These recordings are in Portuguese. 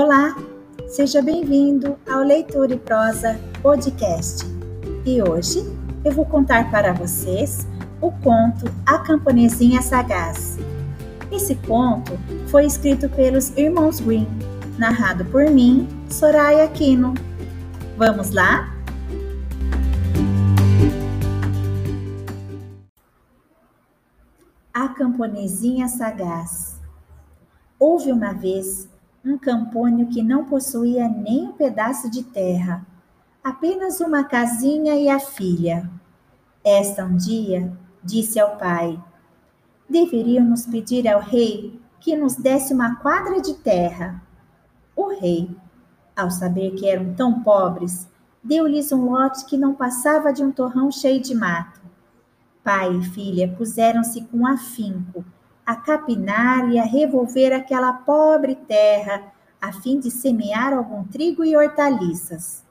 Olá, seja bem-vindo ao Leitura e Prosa Podcast. E hoje eu vou contar para vocês o conto A Camponesinha Sagaz. Esse conto foi escrito pelos irmãos Green, narrado por mim, Soraya Aquino. Vamos lá? A Camponesinha Sagaz. Houve uma vez um campônio que não possuía nem um pedaço de terra, apenas uma casinha e a filha. Esta um dia disse ao pai: Deveríamos pedir ao rei que nos desse uma quadra de terra. O rei, ao saber que eram tão pobres, deu-lhes um lote que não passava de um torrão cheio de mato. Pai e filha puseram-se com afinco a capinar e a revolver aquela pobre terra, a fim de semear algum trigo e hortaliças.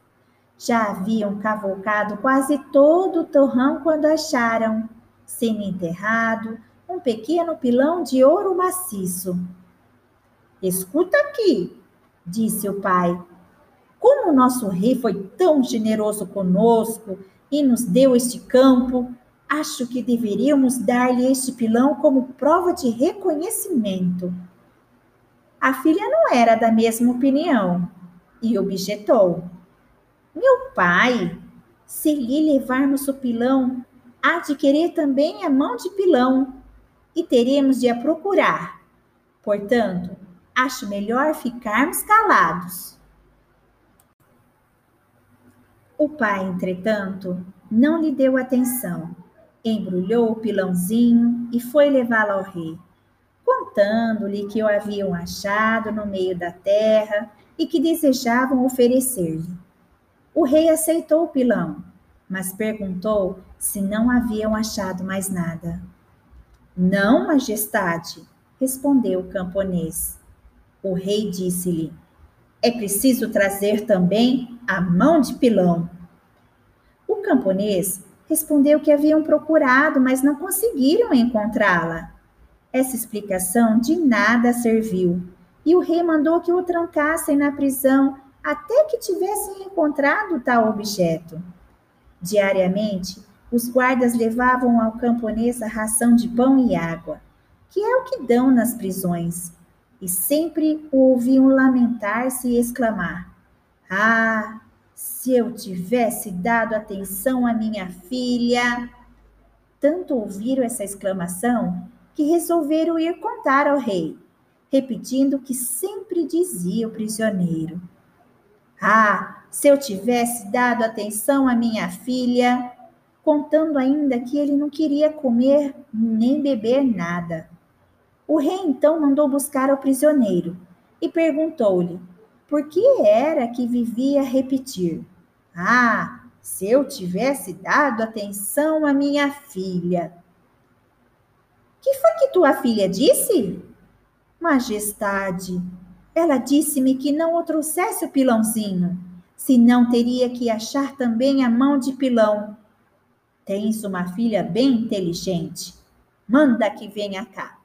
Já haviam cavocado quase todo o torrão quando acharam, semi-enterrado, um pequeno pilão de ouro maciço. Escuta aqui, disse o pai. Como o nosso rei foi tão generoso conosco e nos deu este campo, Acho que deveríamos dar-lhe este pilão como prova de reconhecimento. A filha não era da mesma opinião e objetou: Meu pai, se lhe levarmos o pilão, há de querer também a mão de pilão e teremos de a procurar. Portanto, acho melhor ficarmos calados. O pai, entretanto, não lhe deu atenção embrulhou o pilãozinho e foi levá-lo ao rei, contando-lhe que o haviam achado no meio da terra e que desejavam oferecer-lhe. O rei aceitou o pilão, mas perguntou se não haviam achado mais nada. Não, majestade, respondeu o camponês. O rei disse-lhe: É preciso trazer também a mão de pilão. O camponês respondeu que haviam procurado, mas não conseguiram encontrá-la. Essa explicação de nada serviu, e o rei mandou que o trancassem na prisão até que tivessem encontrado tal objeto. Diariamente, os guardas levavam ao camponês a ração de pão e água, que é o que dão nas prisões, e sempre o ouviam lamentar-se e exclamar: Ah, se eu tivesse dado atenção à minha filha. Tanto ouviram essa exclamação que resolveram ir contar ao rei, repetindo o que sempre dizia o prisioneiro. Ah, se eu tivesse dado atenção à minha filha, contando ainda que ele não queria comer nem beber nada. O rei então mandou buscar o prisioneiro e perguntou-lhe por que era que vivia repetir: Ah, se eu tivesse dado atenção à minha filha. Que foi que tua filha disse? Majestade, ela disse-me que não o trouxesse o pilãozinho, senão teria que achar também a mão de pilão. Tens uma filha bem inteligente. Manda que venha cá.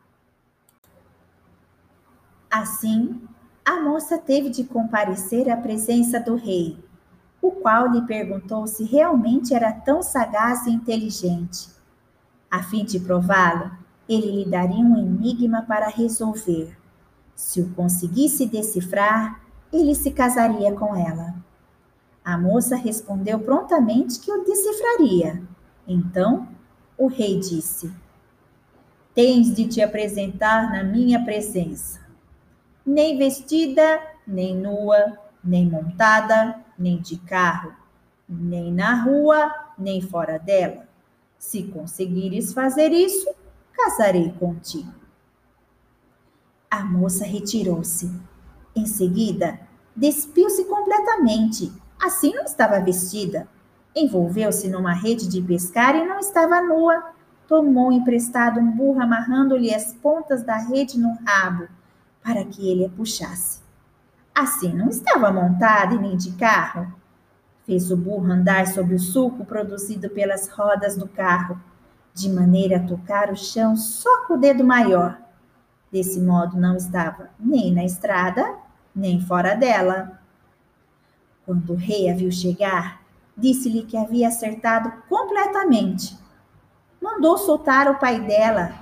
Assim, a moça teve de comparecer à presença do rei, o qual lhe perguntou se realmente era tão sagaz e inteligente. A fim de prová-lo, ele lhe daria um enigma para resolver. Se o conseguisse decifrar, ele se casaria com ela. A moça respondeu prontamente que o decifraria. Então, o rei disse: Tens de te apresentar na minha presença nem vestida, nem nua, nem montada, nem de carro, nem na rua, nem fora dela. Se conseguires fazer isso, casarei contigo. A moça retirou-se. Em seguida, despiu-se completamente. Assim não estava vestida. Envolveu-se numa rede de pescar e não estava nua. Tomou emprestado um burro amarrando-lhe as pontas da rede no rabo para que ele a puxasse. Assim não estava montada e nem de carro. Fez o burro andar sobre o sulco produzido pelas rodas do carro, de maneira a tocar o chão só com o dedo maior. Desse modo não estava nem na estrada, nem fora dela. Quando o rei a viu chegar, disse-lhe que havia acertado completamente. Mandou soltar o pai dela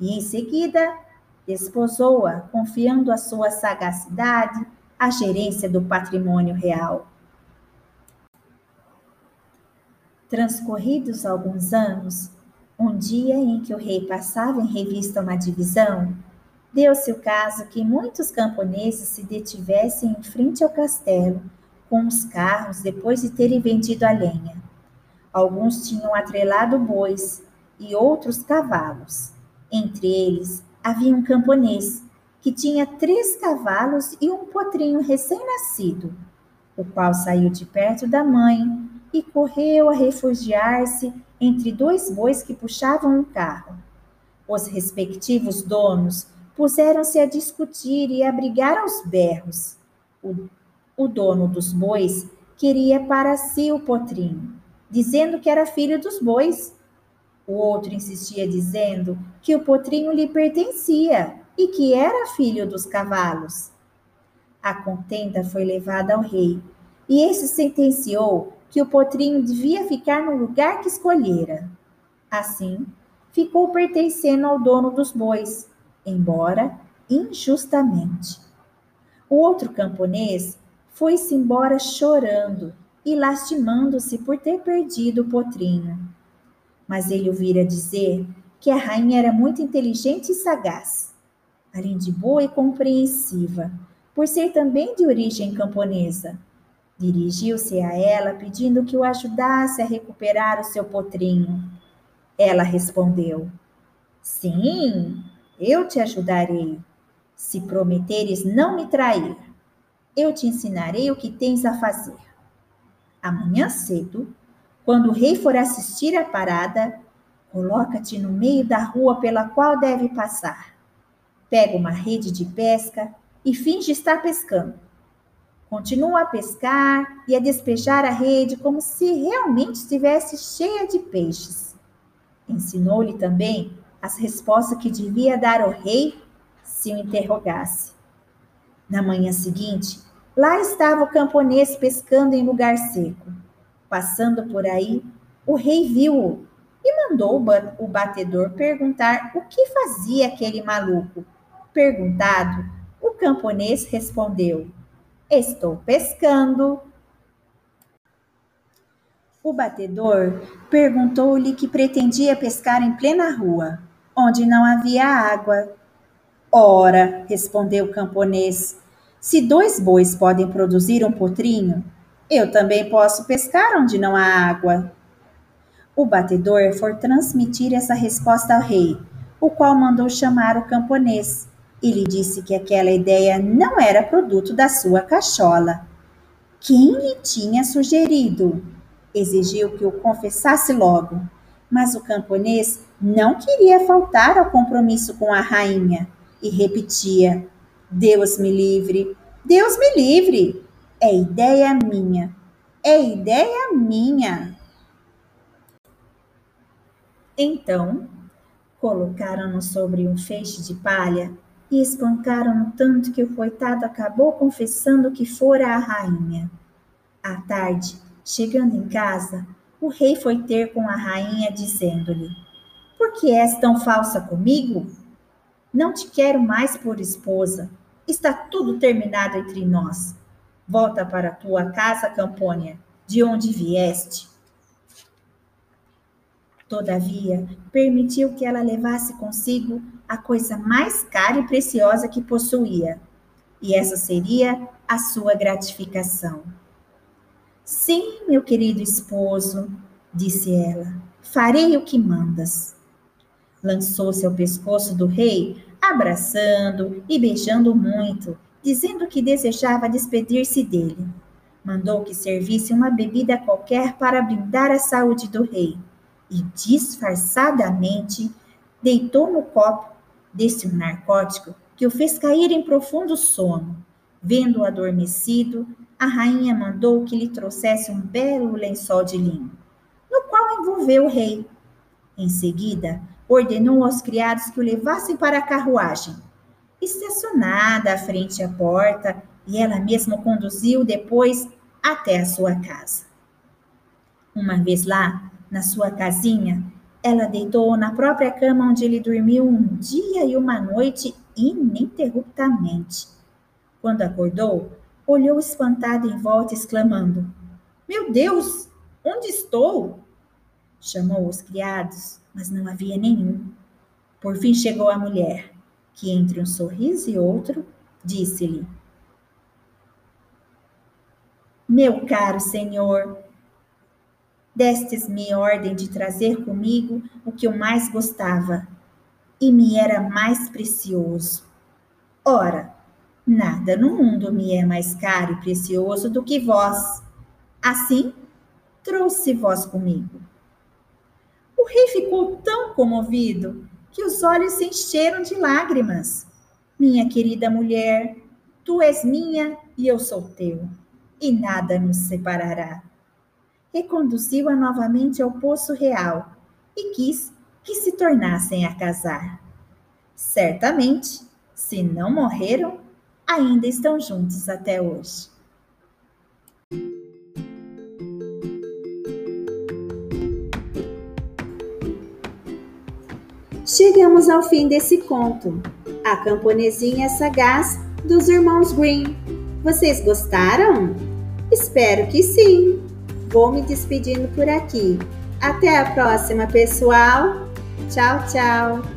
e, em seguida, desposou-a, confiando a sua sagacidade à gerência do patrimônio real. Transcorridos alguns anos, um dia em que o rei passava em revista uma divisão, deu-se o caso que muitos camponeses se detivessem em frente ao castelo com os carros depois de terem vendido a lenha. Alguns tinham atrelado bois e outros cavalos. Entre eles havia um camponês que tinha três cavalos e um potrinho recém-nascido, o qual saiu de perto da mãe e correu a refugiar-se entre dois bois que puxavam um carro. Os respectivos donos puseram-se a discutir e a brigar aos berros. O, o dono dos bois queria para si o potrinho, dizendo que era filho dos bois. O outro insistia dizendo que o potrinho lhe pertencia e que era filho dos cavalos. A contenda foi levada ao rei, e esse sentenciou que o potrinho devia ficar no lugar que escolhera. Assim, ficou pertencendo ao dono dos bois, embora injustamente. O outro camponês foi-se embora chorando e lastimando-se por ter perdido o potrinho. Mas ele ouvira dizer que a rainha era muito inteligente e sagaz, além de boa e compreensiva, por ser também de origem camponesa Dirigiu-se a ela pedindo que o ajudasse a recuperar o seu potrinho. Ela respondeu: Sim, eu te ajudarei. Se prometeres não me trair, eu te ensinarei o que tens a fazer. Amanhã cedo, quando o rei for assistir à parada, coloca-te no meio da rua pela qual deve passar. Pega uma rede de pesca e finge estar pescando. Continua a pescar e a despejar a rede como se realmente estivesse cheia de peixes. Ensinou-lhe também as respostas que devia dar ao rei se o interrogasse. Na manhã seguinte, lá estava o camponês pescando em lugar seco. Passando por aí, o rei viu-o e mandou o batedor perguntar o que fazia aquele maluco. Perguntado, o camponês respondeu: Estou pescando. O batedor perguntou-lhe que pretendia pescar em plena rua, onde não havia água. Ora, respondeu o camponês, se dois bois podem produzir um potrinho, eu também posso pescar onde não há água. O batedor foi transmitir essa resposta ao rei, o qual mandou chamar o camponês e lhe disse que aquela ideia não era produto da sua cachola. Quem lhe tinha sugerido? Exigiu que o confessasse logo, mas o camponês não queria faltar ao compromisso com a rainha e repetia: Deus me livre, Deus me livre. É ideia minha, é ideia minha. Então, colocaram-no sobre um feixe de palha e espancaram tanto que o coitado acabou confessando que fora a rainha. À tarde, chegando em casa, o rei foi ter com a rainha, dizendo-lhe: Por que és tão falsa comigo? Não te quero mais por esposa. Está tudo terminado entre nós. Volta para tua casa, Campônia, de onde vieste. Todavia, permitiu que ela levasse consigo a coisa mais cara e preciosa que possuía, e essa seria a sua gratificação. Sim, meu querido esposo, disse ela, farei o que mandas. Lançou-se ao pescoço do rei, abraçando e beijando muito, dizendo que desejava despedir-se dele. Mandou que servisse uma bebida qualquer para brindar a saúde do rei e disfarçadamente deitou no copo desse narcótico que o fez cair em profundo sono. Vendo-o adormecido, a rainha mandou que lhe trouxesse um belo lençol de linho, no qual envolveu o rei. Em seguida, ordenou aos criados que o levassem para a carruagem. Estacionada à frente à porta, e ela mesma conduziu depois até a sua casa. Uma vez lá, na sua casinha, ela deitou na própria cama onde ele dormiu um dia e uma noite ininterruptamente. Quando acordou, olhou espantado em volta, exclamando: Meu Deus, onde estou? Chamou os criados, mas não havia nenhum. Por fim chegou a mulher, que entre um sorriso e outro, disse-lhe: Meu caro senhor, destes-me ordem de trazer comigo o que eu mais gostava e me era mais precioso. Ora, nada no mundo me é mais caro e precioso do que vós. Assim, trouxe vós comigo. O rei ficou tão comovido que os olhos se encheram de lágrimas. Minha querida mulher, tu és minha e eu sou teu, e nada nos separará reconduziu-a novamente ao poço real e quis que se tornassem a casar. Certamente, se não morreram, ainda estão juntos até hoje. Chegamos ao fim desse conto, A Camponesinha Sagaz dos Irmãos Green. Vocês gostaram? Espero que sim! Vou me despedindo por aqui. Até a próxima, pessoal. Tchau, tchau.